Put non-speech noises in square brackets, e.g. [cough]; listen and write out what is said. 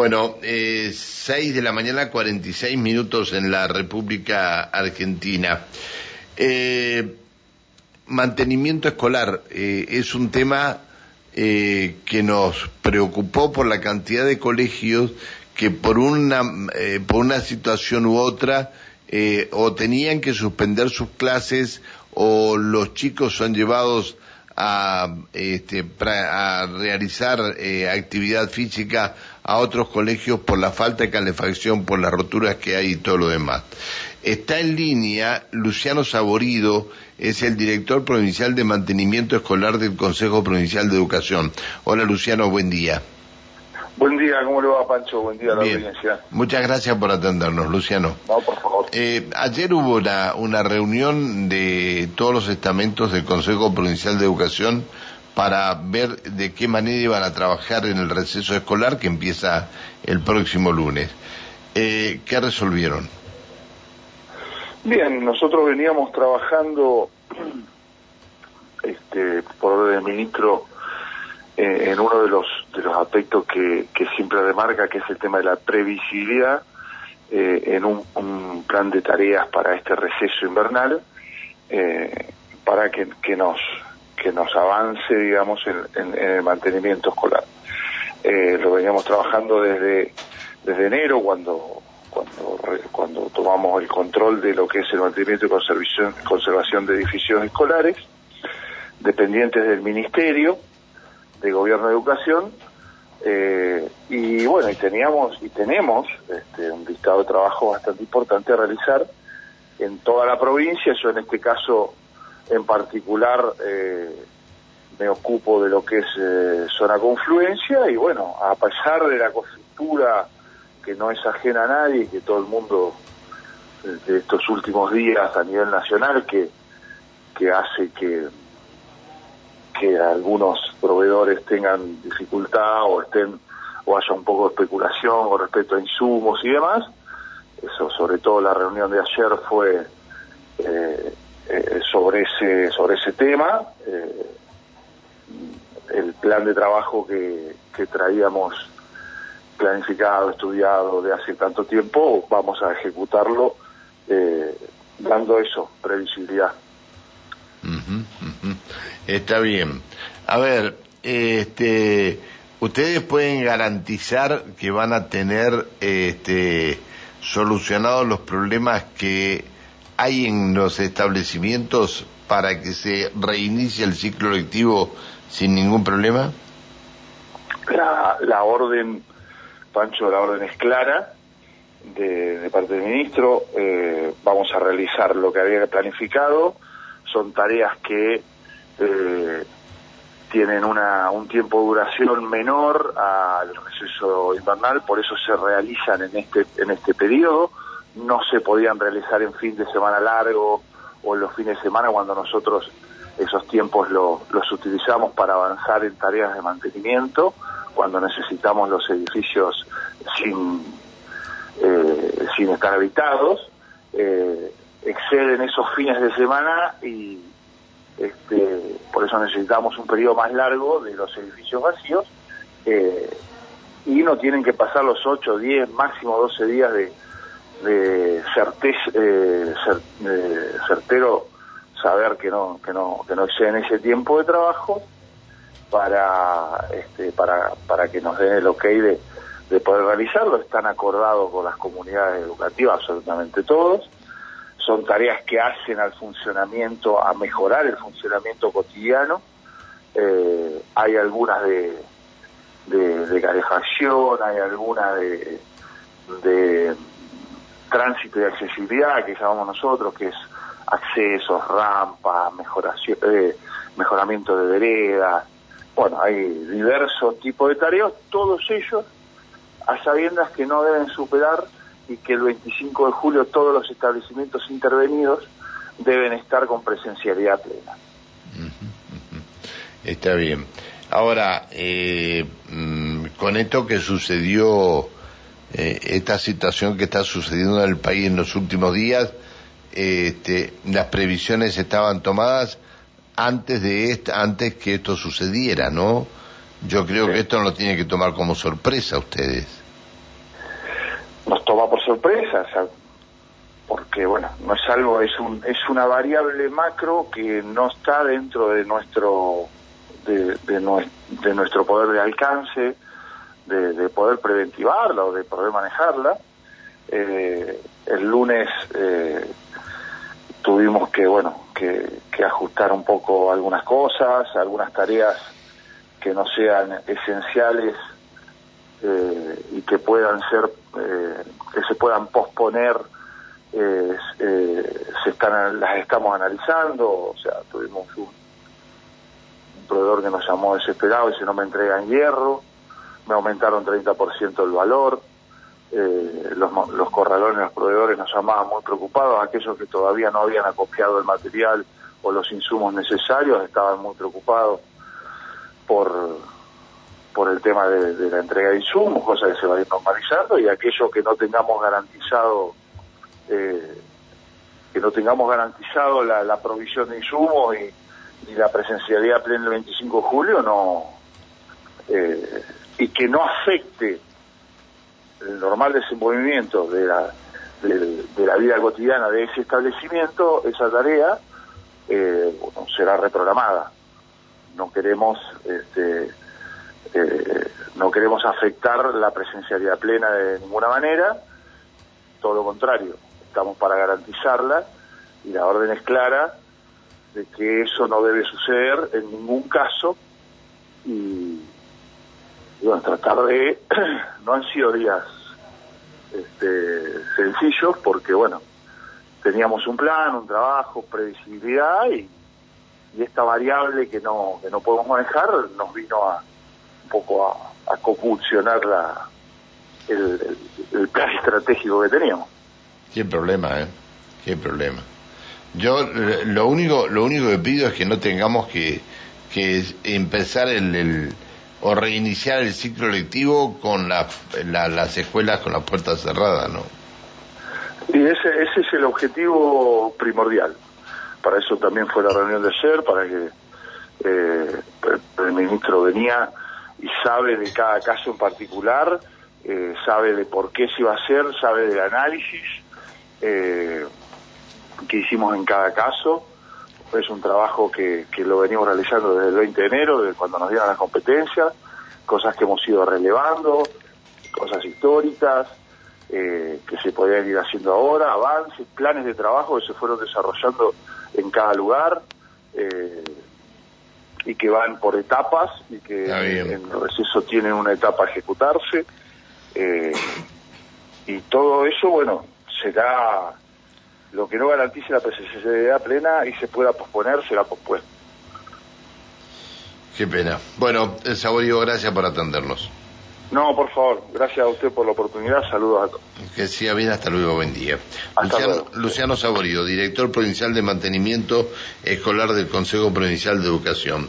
Bueno, eh, 6 de la mañana, 46 minutos en la República Argentina. Eh, mantenimiento escolar eh, es un tema eh, que nos preocupó por la cantidad de colegios que por una, eh, por una situación u otra eh, o tenían que suspender sus clases o los chicos son llevados a, este, pra- a realizar actividad física a otros colegios por la falta de calefacción, por las roturas que hay y todo lo demás. Está en línea Luciano Saborido, es el director provincial de mantenimiento escolar del Consejo Provincial de Educación. Hola Luciano, buen día. Buen día, ¿cómo le va Pancho? Buen día a la Bien, audiencia. muchas gracias por atendernos, Luciano. No, por favor. Eh, ayer hubo una reunión de todos los estamentos del Consejo Provincial de Educación para ver de qué manera iban a trabajar en el receso escolar que empieza el próximo lunes. Eh, ¿Qué resolvieron? Bien, nosotros veníamos trabajando este, por orden del ministro en uno de los de los aspectos que, que siempre remarca, que es el tema de la previsibilidad, eh, en un, plan de tareas para este receso invernal, eh, para que nos que nos avance, digamos, en, en- el mantenimiento escolar. Eh, lo veníamos trabajando desde desde enero, cuando cuando cuando tomamos el control de lo que es el mantenimiento y conservación, conservación de edificios escolares, dependientes del Ministerio de Gobierno de Educación, eh, y bueno, y teníamos y tenemos este, un listado de trabajo bastante importante a realizar en toda la provincia. Yo en este caso, en particular, eh, me ocupo de lo que es eh, zona confluencia y bueno, a pesar de la coyuntura que no es ajena a nadie, que todo el mundo de estos últimos días a nivel nacional que, que hace que que algunos proveedores tengan dificultad o estén o haya un poco de especulación con respecto a insumos y demás. Eso, sobre todo la reunión de ayer fue eh, eh, sobre ese tema. Eh, el plan de trabajo que, que traíamos planificado, estudiado de hace tanto tiempo, vamos a ejecutarlo eh, dando eso, previsibilidad. Está bien. A ver, este, ustedes pueden garantizar que van a tener, este, solucionados los problemas que hay en los establecimientos para que se reinicie el ciclo lectivo sin ningún problema. La, la orden, Pancho, la orden es clara de, de parte del ministro. eh, vamos a realizar lo que había planificado. Son tareas que eh, tienen una, un tiempo de duración menor al receso invernal, por eso se realizan en este, en este periodo. No se podían realizar en fin de semana largo o en los fines de semana cuando nosotros esos tiempos lo- los utilizamos para avanzar en tareas de mantenimiento, cuando necesitamos los edificios sin, eh, sin estar habitados, eh, exceden esos fines de semana y este, por eso necesitamos un periodo más largo de los edificios vacíos eh, y no tienen que pasar los 8, 10, máximo 12 días de, de certez- eh, de certero saber que no que no que no exceden ese tiempo de trabajo para este para para que nos den el ok de, de poder realizarlo. Están acordados con las comunidades educativas absolutamente todos. Son tareas que hacen al funcionamiento a mejorar el funcionamiento cotidiano. Eh, hay algunas de de, de calefacción hay algunas de de tránsito y accesibilidad que llamamos nosotros, que es accesos, rampas, mejoración, eh, mejoramiento de veredas, bueno, hay diversos tipos de tareas, todos ellos a sabiendas que no deben superar y que el 25 de julio todos los establecimientos intervenidos deben estar con presencialidad plena. Está bien. Ahora, eh, mm, con esto que sucedió, eh, esta situación que está sucediendo en el país en los últimos días, este, las previsiones estaban tomadas antes de esta, antes que esto sucediera, ¿no? Yo creo Sí. que esto no lo tienen que tomar como sorpresa ustedes. toma por sorpresa, porque bueno, no es algo, es un, es una variable macro que no está dentro de nuestro de, de, nuestro poder de alcance, de, poder preventivarla o de poder manejarla. Eh, el lunes eh, tuvimos que bueno que, que ajustar un poco algunas cosas, algunas tareas que no sean esenciales eh, y que puedan ser, eh, que se puedan posponer, eh, se están, las estamos analizando, o sea, tuvimos un, proveedor que nos llamó desesperado y si no me entregan hierro, me aumentaron 30% el valor, los, los corralones, los proveedores nos llamaban muy preocupados, aquellos que todavía no habían acopiado el material o los insumos necesarios estaban muy preocupados por por el tema de, la entrega de insumos, cosa que se va a ir normalizando, y aquello que no tengamos garantizado, eh, que no tengamos garantizado la, provisión de insumos y, la presencialidad plena el 25 de julio, no eh, y que no afecte el normal desenvolvimiento de la, de, la vida cotidiana de ese establecimiento, esa tarea eh, será reprogramada. No queremos este, eh, no queremos afectar la presencialidad plena de ninguna manera, todo lo contrario, estamos para garantizarla y la orden es clara de que eso no debe suceder en ningún caso y, bueno, tratar de, [clears throat] no han sido días este, sencillos porque bueno, teníamos un plan, un trabajo, previsibilidad y, y esta variable que no, que no podemos manejar nos vino a poco a, a la, el, plan estratégico que teníamos. Qué problema, ¿eh? Qué problema. Yo lo único, lo único que pido es que no tengamos que, que empezar el, o reiniciar el ciclo lectivo con la, las escuelas con las puertas cerradas, ¿no? Y ese, ese es el objetivo primordial. Para eso también fue la reunión de ayer, para que eh, el ministro venía y sabe de cada caso en particular, eh, sabe de por qué se iba a hacer, sabe del análisis eh, que hicimos en cada caso. Es un trabajo que, que lo venimos realizando desde el 20 de enero, desde cuando nos dieron la competencia, cosas que hemos ido relevando, cosas históricas, eh, que se podían ir haciendo ahora, avances, planes de trabajo que se fueron desarrollando en cada lugar. Eh, y que van por etapas y que en el receso tienen una etapa a ejecutarse. Eh, y todo eso, bueno, será lo que no garantice la presencialidad plena y se pueda posponer, será pospuesto. Qué pena. Bueno, Saborío, gracias por atendernos. No, por favor, gracias a usted por la oportunidad, saludos a todos. Que sea bien, hasta luego, buen día. Luciano, Luciano Saborío, director provincial de mantenimiento escolar del Consejo Provincial de Educación.